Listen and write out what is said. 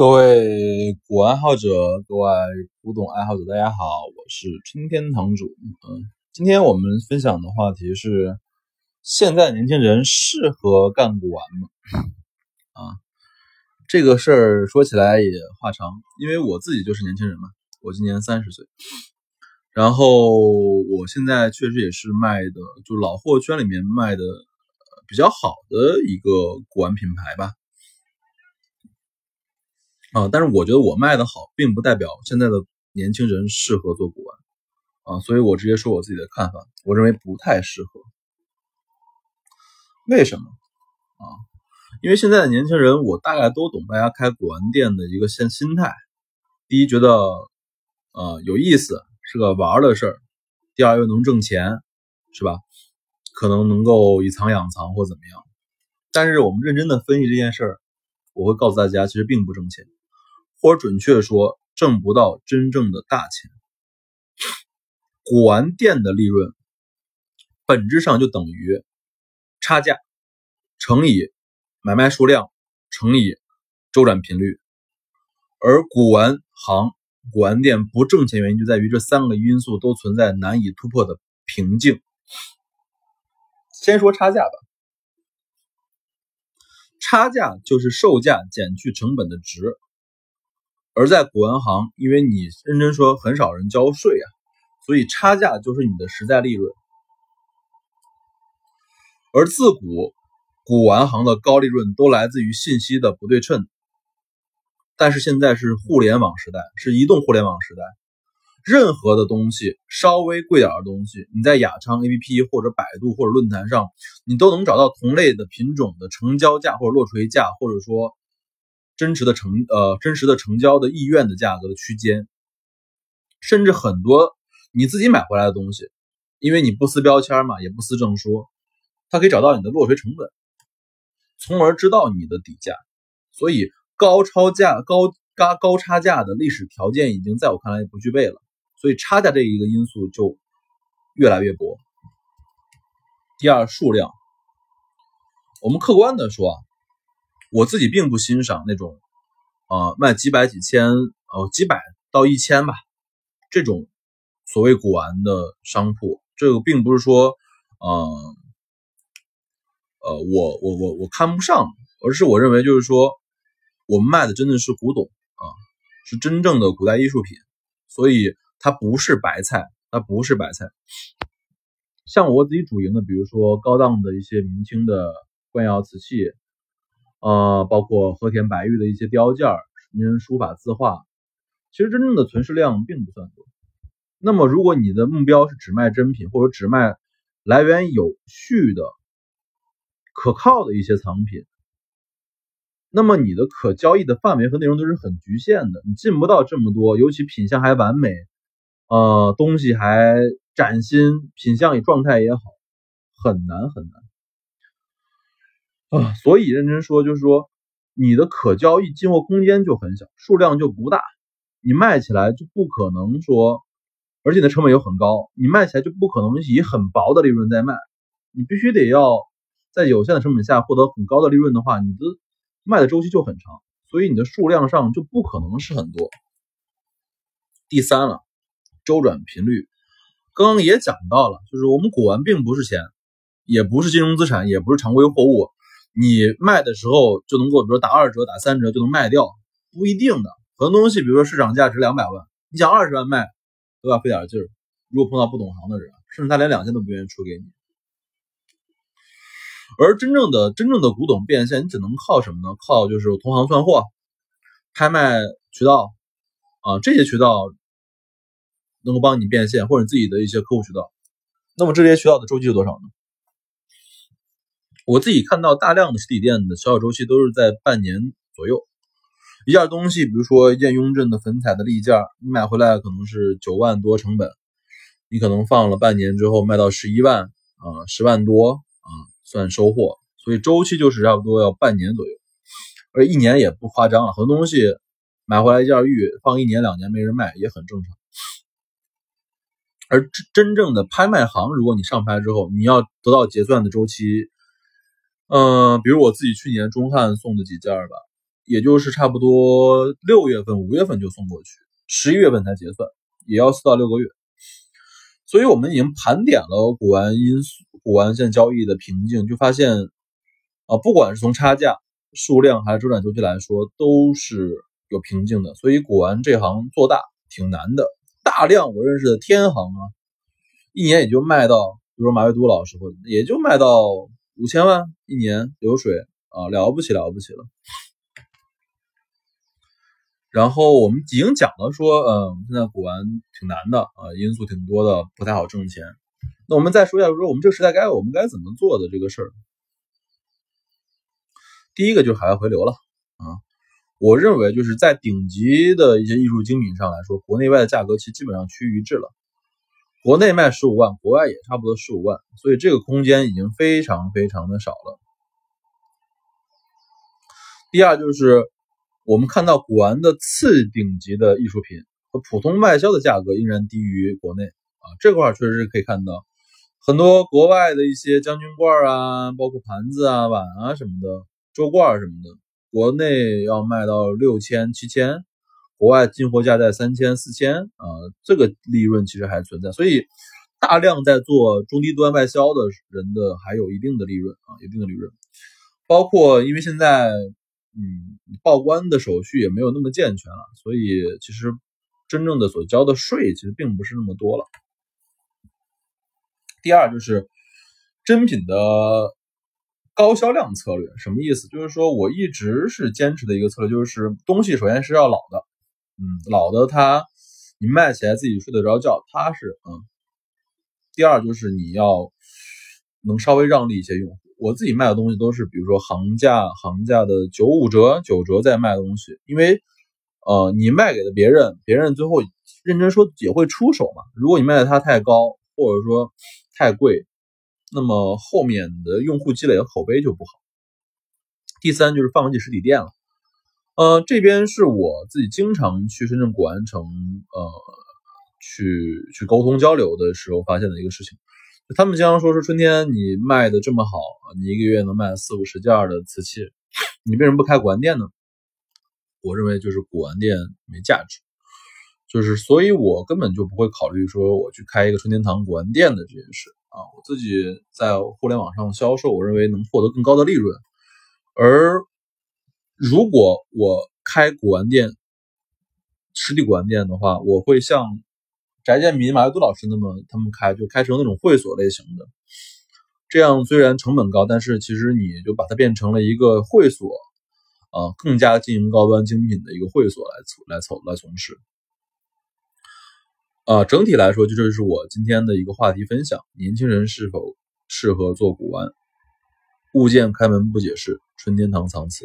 各位古玩爱好者，各位古董爱好者，大家好，我是春天堂主。嗯，今天我们分享的话题是：现在年轻人适合干古玩吗？啊，这个事儿说起来也话长，因为我自己就是年轻人嘛，我今年三十岁，然后我现在确实也是卖的，就老货圈里面卖的比较好的一个古玩品牌吧。啊，但是我觉得我卖的好，并不代表现在的年轻人适合做古玩啊，所以我直接说我自己的看法，我认为不太适合。为什么啊？因为现在的年轻人，我大概都懂大家开古玩店的一个心心态。第一，觉得呃有意思，是个玩的事儿；第二，又能挣钱，是吧？可能能够以藏养藏或怎么样。但是我们认真的分析这件事儿，我会告诉大家，其实并不挣钱。或者准确说，挣不到真正的大钱。古玩店的利润本质上就等于差价乘以买卖数量乘以周转频率，而古玩行、古玩店不挣钱原因就在于这三个因素都存在难以突破的瓶颈。先说差价吧，差价就是售价减去成本的值。而在古玩行，因为你认真说很少人交税啊，所以差价就是你的实在利润。而自古古玩行的高利润都来自于信息的不对称。但是现在是互联网时代，是移动互联网时代，任何的东西稍微贵点的东西，你在雅昌 APP 或者百度或者论坛上，你都能找到同类的品种的成交价或者落锤价，或者说。真实的成呃真实的成交的意愿的价格的区间，甚至很多你自己买回来的东西，因为你不撕标签嘛，也不撕证书，它可以找到你的落锤成本，从而知道你的底价。所以高超价高高高差价的历史条件已经在我看来不具备了，所以差价这一个因素就越来越薄。第二，数量，我们客观的说啊。我自己并不欣赏那种，啊，卖几百几千，呃，几百到一千吧，这种所谓古玩的商铺，这个并不是说，呃，呃，我我我我看不上，而是我认为就是说，我们卖的真的是古董啊，是真正的古代艺术品，所以它不是白菜，它不是白菜。像我自己主营的，比如说高档的一些明清的官窑瓷器。呃，包括和田白玉的一些雕件、名人书法字画，其实真正的存世量并不算多。那么，如果你的目标是只卖真品，或者只卖来源有序的、可靠的一些藏品，那么你的可交易的范围和内容都是很局限的，你进不到这么多，尤其品相还完美，呃，东西还崭新，品相与状态也好，很难很难。啊，所以认真说，就是说，你的可交易进货空间就很小，数量就不大，你卖起来就不可能说，而且你的成本又很高，你卖起来就不可能以很薄的利润在卖，你必须得要在有限的成本下获得很高的利润的话，你的卖的周期就很长，所以你的数量上就不可能是很多。第三了，周转频率，刚刚也讲到了，就是我们古玩并不是钱，也不是金融资产，也不是常规货物。你卖的时候就能够，比如打二折、打三折就能卖掉，不一定的。很多东西，比如说市场价值两百万，你想二十万卖，都要费点劲儿。如果碰到不懂行的人，甚至他连两千都不愿意出给你。而真正的真正的古董变现，你只能靠什么呢？靠就是同行串货、拍卖渠道啊这些渠道能够帮你变现，或者自己的一些客户渠道。那么这些渠道的周期是多少呢？我自己看到大量的实体店的销售周期都是在半年左右。一件东西，比如说一件雍正的粉彩的立件，你买回来可能是九万多成本，你可能放了半年之后卖到十一万啊，十万多啊，算收获。所以周期就是差不多要半年左右，而一年也不夸张了。很多东西买回来一件玉放一年两年没人卖也很正常。而真真正的拍卖行，如果你上拍之后，你要得到结算的周期。嗯，比如我自己去年中汉送的几件吧，也就是差不多六月份、五月份就送过去，十一月份才结算，也要四到六个月。所以我们已经盘点了古玩因素、古玩现交易的瓶颈，就发现啊，不管是从差价、数量还是周转周期来说，都是有瓶颈的。所以古玩这行做大挺难的。大量我认识的天行啊，一年也就卖到，比如说马未都老师或者也就卖到五千万一年流水啊，了不起了不起了。然后我们已经讲了说，嗯，现在古玩挺难的啊，因素挺多的，不太好挣钱。那我们再说一下，说我们这个时代该我们该怎么做的这个事儿。第一个就是海外回流了啊，我认为就是在顶级的一些艺术精品上来说，国内外的价格其实基本上趋于一致了。国内卖十五万，国外也差不多十五万，所以这个空间已经非常非常的少了。第二就是。我们看到古玩的次顶级的艺术品和普通卖销的价格依然低于国内啊，这块确实是可以看到很多国外的一些将军罐啊，包括盘子啊、碗啊什么的，周罐什么的，国内要卖到六千、七千，国外进货价在三千、四千啊，这个利润其实还存在，所以大量在做中低端外销的人的还有一定的利润啊，一定的利润，包括因为现在。嗯，报关的手续也没有那么健全了，所以其实真正的所交的税其实并不是那么多了。第二就是真品的高销量策略，什么意思？就是说我一直是坚持的一个策略，就是东西首先是要老的，嗯，老的它你卖起来自己睡得着觉，踏实，嗯。第二就是你要能稍微让利一些用户。我自己卖的东西都是，比如说行价，行价的九五折、九折在卖的东西，因为，呃，你卖给了别人，别人最后认真说也会出手嘛。如果你卖的它太高，或者说太贵，那么后面的用户积累的口碑就不好。第三就是放弃实体店了，呃，这边是我自己经常去深圳古玩城，呃，去去沟通交流的时候发现的一个事情。他们经常说是春天你卖的这么好，你一个月能卖四五十件的瓷器，你为什么不开古玩店呢？我认为就是古玩店没价值，就是所以我根本就不会考虑说我去开一个春天堂古玩店的这件事啊。我自己在互联网上销售，我认为能获得更高的利润。而如果我开古玩店，实体古玩店的话，我会像。翟建民、马未都老师，那么他们开就开成那种会所类型的，这样虽然成本高，但是其实你就把它变成了一个会所，啊，更加经营高端精品的一个会所来来从来从事。啊，整体来说，就这是我今天的一个话题分享：年轻人是否适合做古玩？物件开门不解释，春天堂藏瓷。